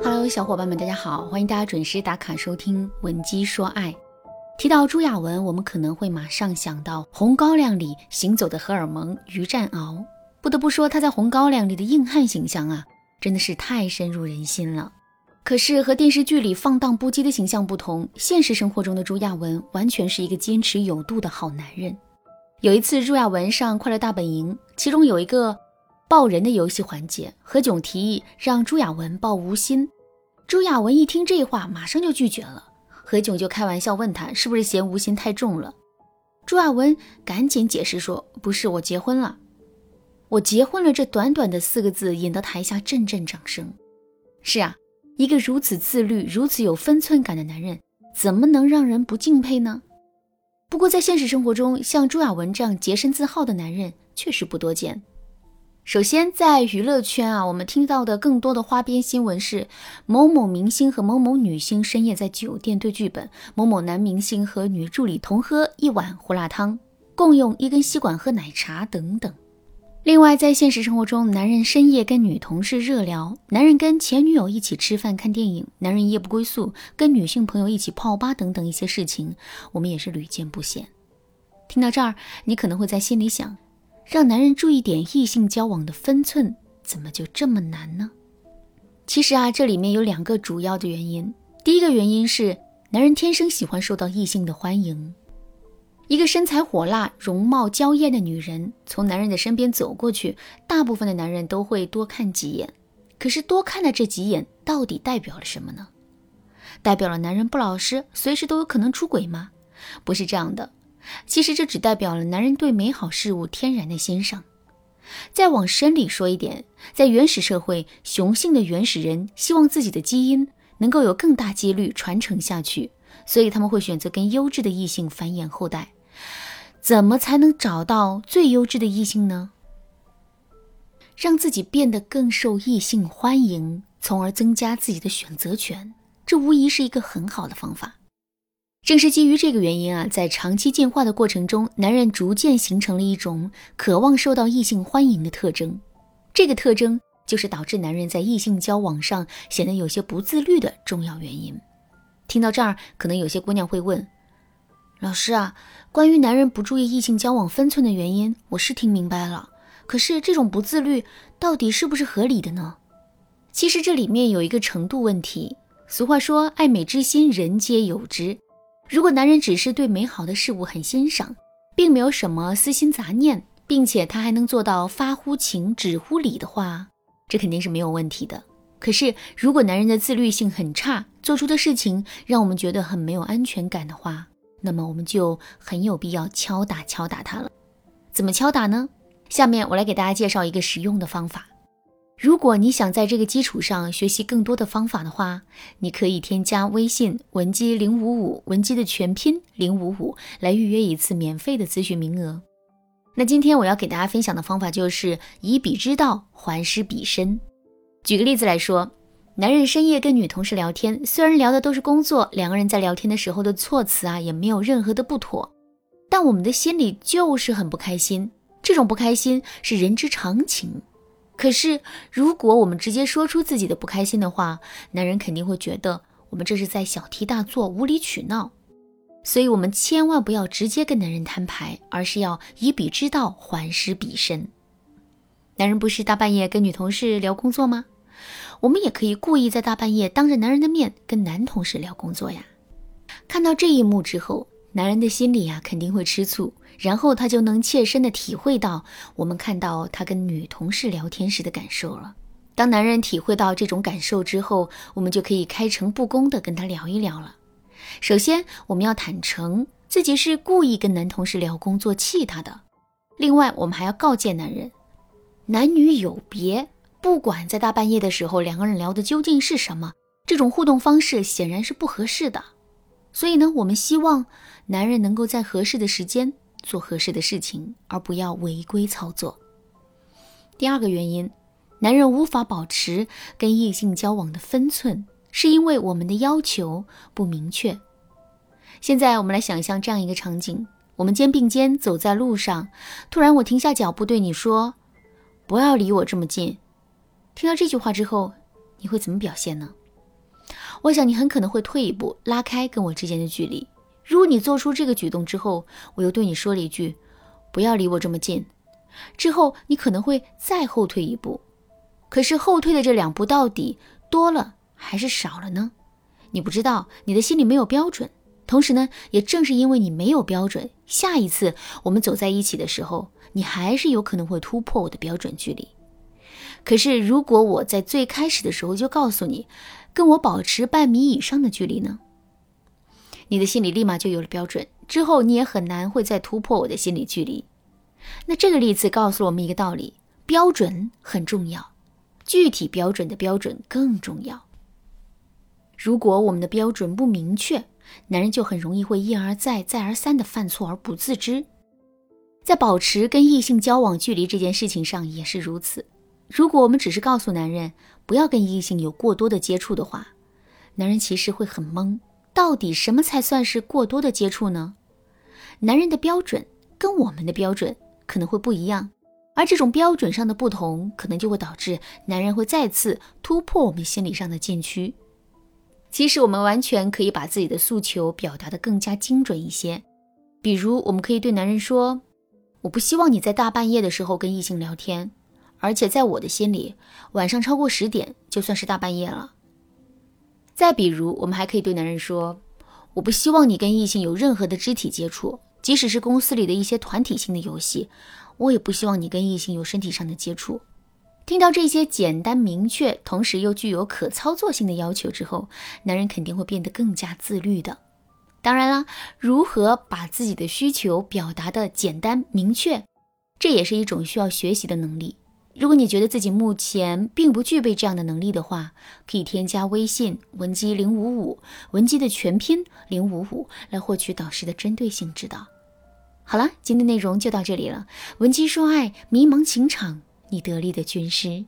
Hello，小伙伴们，大家好，欢迎大家准时打卡收听《闻鸡说爱》。提到朱亚文，我们可能会马上想到《红高粱》里行走的荷尔蒙于占鳌。不得不说，他在《红高粱》里的硬汉形象啊，真的是太深入人心了。可是和电视剧里放荡不羁的形象不同，现实生活中的朱亚文完全是一个坚持有度的好男人。有一次，朱亚文上《快乐大本营》，其中有一个抱人的游戏环节，何炅提议让朱亚文抱吴昕。朱亚文一听这话，马上就拒绝了。何炅就开玩笑问他是不是嫌吴昕太重了。朱亚文赶紧解释说：“不是，我结婚了，我结婚了。”这短短的四个字引得台下阵阵掌声。是啊，一个如此自律、如此有分寸感的男人，怎么能让人不敬佩呢？不过，在现实生活中，像朱亚文这样洁身自好的男人确实不多见。首先，在娱乐圈啊，我们听到的更多的花边新闻是某某明星和某某女星深夜在酒店对剧本，某某男明星和女助理同喝一碗胡辣汤，共用一根吸管喝奶茶等等。另外，在现实生活中，男人深夜跟女同事热聊，男人跟前女友一起吃饭看电影，男人夜不归宿跟女性朋友一起泡吧等等一些事情，我们也是屡见不鲜。听到这儿，你可能会在心里想，让男人注意点异性交往的分寸，怎么就这么难呢？其实啊，这里面有两个主要的原因。第一个原因是，男人天生喜欢受到异性的欢迎。一个身材火辣、容貌娇艳的女人从男人的身边走过去，大部分的男人都会多看几眼。可是多看的这几眼到底代表了什么呢？代表了男人不老实，随时都有可能出轨吗？不是这样的。其实这只代表了男人对美好事物天然的欣赏。再往深里说一点，在原始社会，雄性的原始人希望自己的基因能够有更大几率传承下去，所以他们会选择跟优质的异性繁衍后代。怎么才能找到最优质的异性呢？让自己变得更受异性欢迎，从而增加自己的选择权，这无疑是一个很好的方法。正是基于这个原因啊，在长期进化的过程中，男人逐渐形成了一种渴望受到异性欢迎的特征。这个特征就是导致男人在异性交往上显得有些不自律的重要原因。听到这儿，可能有些姑娘会问。老师啊，关于男人不注意异性交往分寸的原因，我是听明白了。可是这种不自律到底是不是合理的呢？其实这里面有一个程度问题。俗话说，爱美之心，人皆有之。如果男人只是对美好的事物很欣赏，并没有什么私心杂念，并且他还能做到发乎情，止乎礼的话，这肯定是没有问题的。可是如果男人的自律性很差，做出的事情让我们觉得很没有安全感的话，那么我们就很有必要敲打敲打他了。怎么敲打呢？下面我来给大家介绍一个实用的方法。如果你想在这个基础上学习更多的方法的话，你可以添加微信文姬零五五，文姬的全拼零五五，来预约一次免费的咨询名额。那今天我要给大家分享的方法就是以彼之道还施彼身。举个例子来说。男人深夜跟女同事聊天，虽然聊的都是工作，两个人在聊天的时候的措辞啊也没有任何的不妥，但我们的心里就是很不开心。这种不开心是人之常情。可是如果我们直接说出自己的不开心的话，男人肯定会觉得我们这是在小题大做、无理取闹。所以，我们千万不要直接跟男人摊牌，而是要以彼之道还施彼身。男人不是大半夜跟女同事聊工作吗？我们也可以故意在大半夜当着男人的面跟男同事聊工作呀。看到这一幕之后，男人的心里呀肯定会吃醋，然后他就能切身的体会到我们看到他跟女同事聊天时的感受了。当男人体会到这种感受之后，我们就可以开诚布公的跟他聊一聊了。首先，我们要坦诚自己是故意跟男同事聊工作气他的。另外，我们还要告诫男人，男女有别。不管在大半夜的时候，两个人聊的究竟是什么，这种互动方式显然是不合适的。所以呢，我们希望男人能够在合适的时间做合适的事情，而不要违规操作。第二个原因，男人无法保持跟异性交往的分寸，是因为我们的要求不明确。现在我们来想象这样一个场景：我们肩并肩走在路上，突然我停下脚步对你说：“不要离我这么近。”听到这句话之后，你会怎么表现呢？我想你很可能会退一步，拉开跟我之间的距离。如果你做出这个举动之后，我又对你说了一句“不要离我这么近”，之后你可能会再后退一步。可是后退的这两步到底多了还是少了呢？你不知道，你的心里没有标准。同时呢，也正是因为你没有标准，下一次我们走在一起的时候，你还是有可能会突破我的标准距离。可是如果我在最开始的时候就告诉你，跟我保持半米以上的距离呢，你的心里立马就有了标准，之后你也很难会再突破我的心理距离。那这个例子告诉我们一个道理：标准很重要，具体标准的标准更重要。如果我们的标准不明确，男人就很容易会一而再、再而三的犯错而不自知。在保持跟异性交往距离这件事情上也是如此。如果我们只是告诉男人不要跟异性有过多的接触的话，男人其实会很懵。到底什么才算是过多的接触呢？男人的标准跟我们的标准可能会不一样，而这种标准上的不同，可能就会导致男人会再次突破我们心理上的禁区。其实我们完全可以把自己的诉求表达的更加精准一些，比如我们可以对男人说：“我不希望你在大半夜的时候跟异性聊天，而且在我的心里，晚上超过十点就算是大半夜了。”再比如，我们还可以对男人说：“我不希望你跟异性有任何的肢体接触，即使是公司里的一些团体性的游戏，我也不希望你跟异性有身体上的接触。”听到这些简单明确，同时又具有可操作性的要求之后，男人肯定会变得更加自律的。当然啦，如何把自己的需求表达的简单明确，这也是一种需要学习的能力。如果你觉得自己目前并不具备这样的能力的话，可以添加微信文姬零五五，文姬的全拼零五五，来获取导师的针对性指导。好了，今天内容就到这里了。文姬说爱，迷茫情场。你得力的军师。